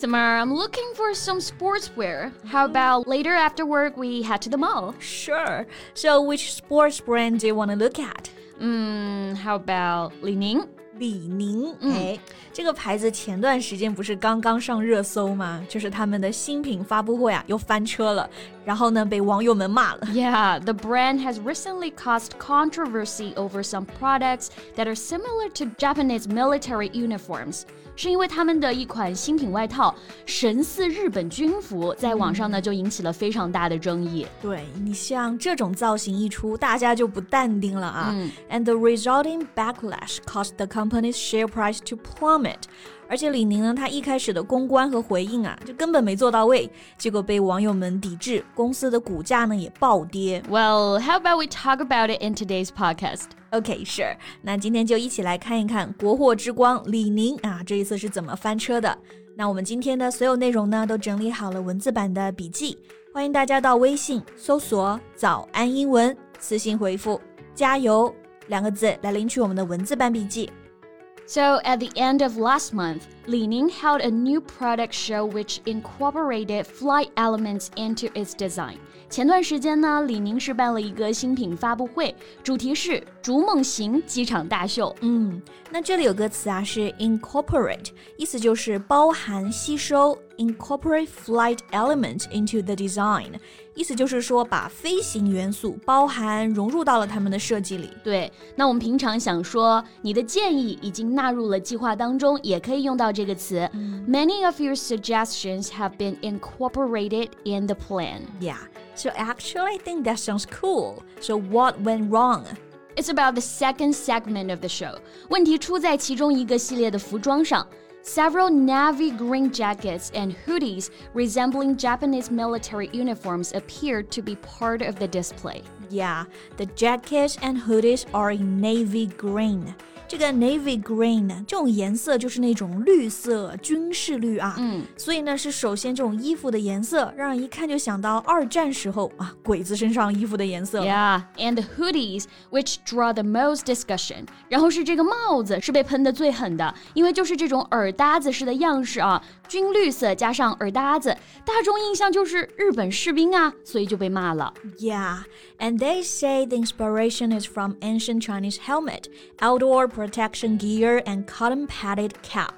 Summer, I'm looking for some sportswear. How about later after work we head to the mall? Sure. So, which sports brand do you want to look at? Mm, how about Li Ning? 李宁，哎，这个牌子前段时间不是刚刚上热搜吗？就是他们的新品发布会啊，又翻车了，然后呢，被网友们骂了。Yeah, the brand has recently caused controversy over some products that are similar to Japanese military uniforms. 是因为他们的一款新品外套神似日本军服，在网上呢就引起了非常大的争议。对你像这种造型一出，大家就不淡定了啊。And the resulting backlash caused the company's share price to plummet. 而且李宁呢，他一开始的公关和回应啊，就根本没做到位，结果被网友们抵制， 公司的股价呢也暴跌。Well, how about we talk about it in today's podcast? Okay, sure. 那今天就一起来看一看国货之光李宁啊，这一次是怎么翻车的。那我们今天的所有内容呢，都整理好了文字版的笔记，欢迎大家到微信搜索“早安英文”，私信回复“加油”两个字来领取我们的文字版笔记。So, at the end of last month, Li Ning held a new product show which incorporated flight elements into its design. 前段时间呢，李宁是办了一个新品发布会，主题是“逐梦行机场大秀”。嗯，那这里有个词啊，是 incorporate，意思就是包含、吸收 ，incorporate flight element into the design，意思就是说把飞行元素包含、融入到了他们的设计里。对，那我们平常想说你的建议已经纳入了计划当中，也可以用到这个词。Many of your suggestions have been incorporated in the plan. Yeah. So actually, I think that sounds cool. So what went wrong? It's about the second segment of the show. 问题出在其中一个系列的服装上。 Several navy green jackets and hoodies resembling Japanese military uniforms appeared to be part of the display. Yeah, the jackets and hoodies are in navy green. 这个 navy green 这种颜色就是那种绿色，军事绿啊。嗯，所以呢是首先这种衣服的颜色让人一看就想到二战时候啊鬼子身上衣服的颜色。Yeah, and the hoodies which draw the most discussion。然后是这个帽子是被喷的最狠的，因为就是这种耳搭子式的样式啊，军绿色加上耳搭子，大众印象就是日本士兵啊，所以就被骂了。Yeah, and they say the inspiration is from ancient Chinese helmet, outdoor protection gear and cotton padded cap。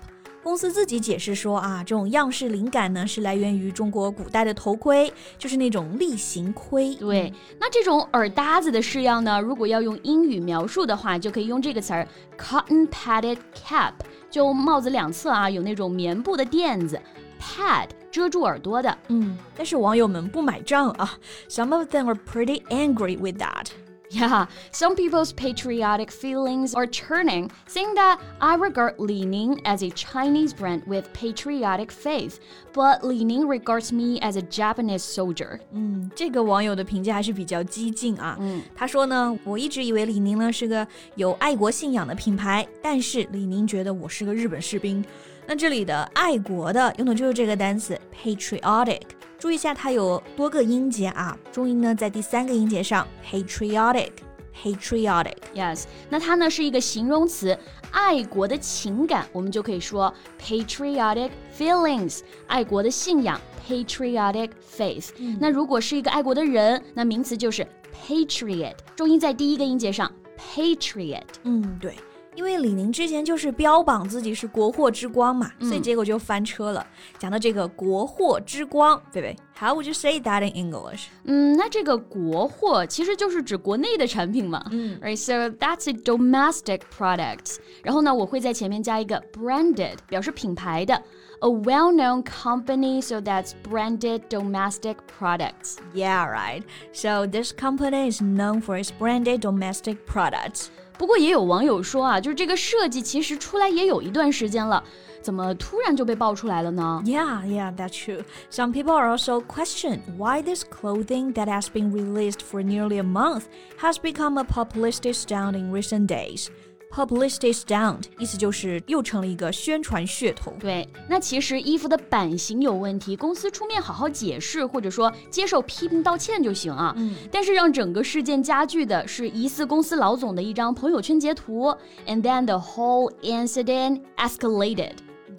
公司自己解释说啊，这种样式灵感呢是来源于中国古代的头盔，就是那种例行盔。对，那这种耳搭子的式样呢，如果要用英语描述的话，就可以用这个词儿 cotton padded cap，就帽子两侧啊有那种棉布的垫子，pad 遮住耳朵的。嗯，但是网友们不买账啊，some of them are pretty angry with that。 Yeah, some people's patriotic feelings are turning, saying that I regard Li Ning as a Chinese brand with patriotic faith, but Li Ning regards me as a Japanese soldier. 嗯，这个网友的评价还是比较激进啊。嗯，他说呢，我一直以为李宁呢是个有爱国信仰的品牌，但是李宁觉得我是个日本士兵。那这里的爱国的用的就是这个单词 patriotic。 注意一下，它有多个音节啊，重音呢在第三个音节上，patriotic，patriotic。Yes，那它呢是一个形容词，爱国的情感，我们就可以说 patriotic feelings，爱国的信仰，patriotic faith。那如果是一个爱国的人，那名词就是 patriot，重音在第一个音节上，patriot。嗯，对。因为李宁之前就是标榜自己是国货之光嘛，所以结果就翻车了。讲到这个国货之光，对不对？How would you say that in English？嗯，那这个国货其实就是指国内的产品嘛。嗯，Right，so that's a domestic product。然后呢，我会在前面加一个 branded，表示品牌的。 a well-known company, so that's branded domestic products. Yeah, right. So this company is known for its branded domestic products. 不过也有网友说啊，就是这个设计其实出来也有一段时间了，怎么突然就被爆出来了呢？Yeah, yeah, that's true. Some people are also question why this clothing that has been released for nearly a month has become a publicity stunt in recent days. Publicity stunt 意思就是又成了一个宣传噱头。对，那其实衣服的版型有问题，公司出面好好解释，或者说接受批评道歉就行啊。嗯。但是让整个事件加剧的是疑似公司老总的一张朋友圈截图，and then the whole incident escalated.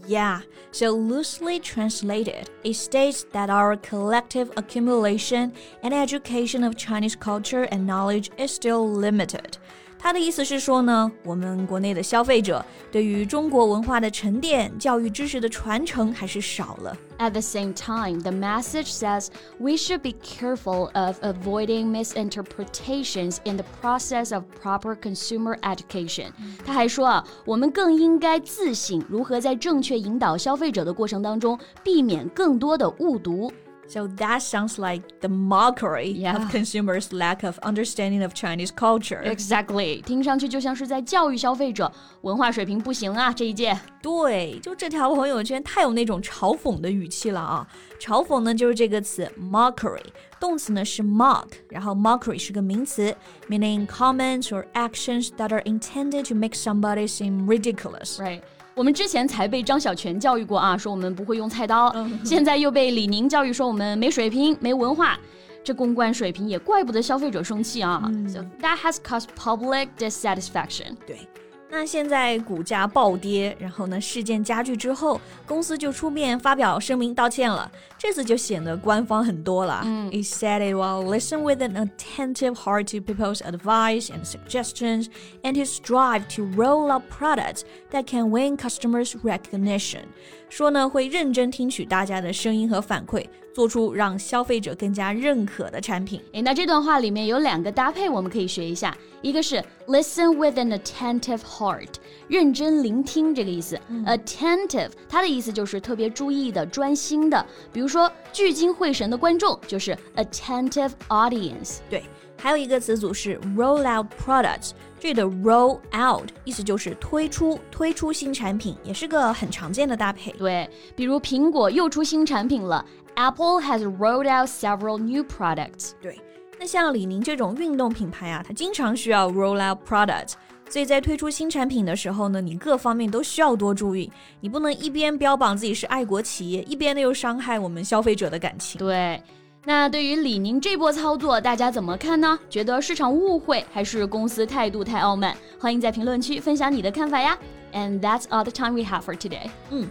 Yeah, so loosely translated, it states that our collective accumulation and education of Chinese culture and knowledge is still limited. 他的意思是说呢，我们国内的消费者对于中国文化的沉淀、教育知识的传承还是少了。At the same time, the message says we should be careful of avoiding misinterpretations in the process of proper consumer education. 他还说啊，我们更应该自省如何在正确引导消费者的过程当中，避免更多的误读。So that sounds like the mockery yeah. of consumers' lack of understanding of Chinese culture. Exactly，听上去就像是在教育消费者文化水平不行啊这一届。对，就这条朋友圈太有那种嘲讽的语气了啊！嘲讽呢就是这个词 mockery，动词呢是 mock，然后 mockery 是个名词，meaning comments or actions that are intended to make somebody seem ridiculous. Right. 我们之前才被张小泉教育过啊，说我们不会用菜刀，现在又被李宁教育说我们没水平、没文化，这公关水平也怪不得消费者生气啊。So that has caused public dissatisfaction. 对。那现在股价暴跌，然后呢，事件加剧之后，公司就出面发表声明道歉了。这次就显得官方很多了。嗯，It said it will listen with an attentive heart to people's advice and suggestions, and to strive to roll out products that can win customers' recognition. 说呢会认真听取大家的声音和反馈， 做出让消费者更加认可的产品。诶，那这段话里面有两个搭配，我们可以学一下。一个是 listen with an attentive heart，认真聆听这个意思。attentive 它的意思就是特别注意的、专心的。比如说聚精会神的观众就是 attentive audience。对。还有一个词组是 roll out products，这里的 roll out 意思就是推出、推出新产品，也是个很常见的搭配。对，比如苹果又出新产品了 ，Apple has rolled out several new products。对，那像李宁这种运动品牌啊，它经常需要 roll out products，所以在推出新产品的时候呢，你各方面都需要多注意，你不能一边标榜自己是爱国企业，一边呢又伤害我们消费者的感情。对。那对于李宁这波操作，大家怎么看呢？觉得市场误会，还是公司态度太傲慢？欢迎在评论区分享你的看法呀！And that's all the time we have for today。嗯，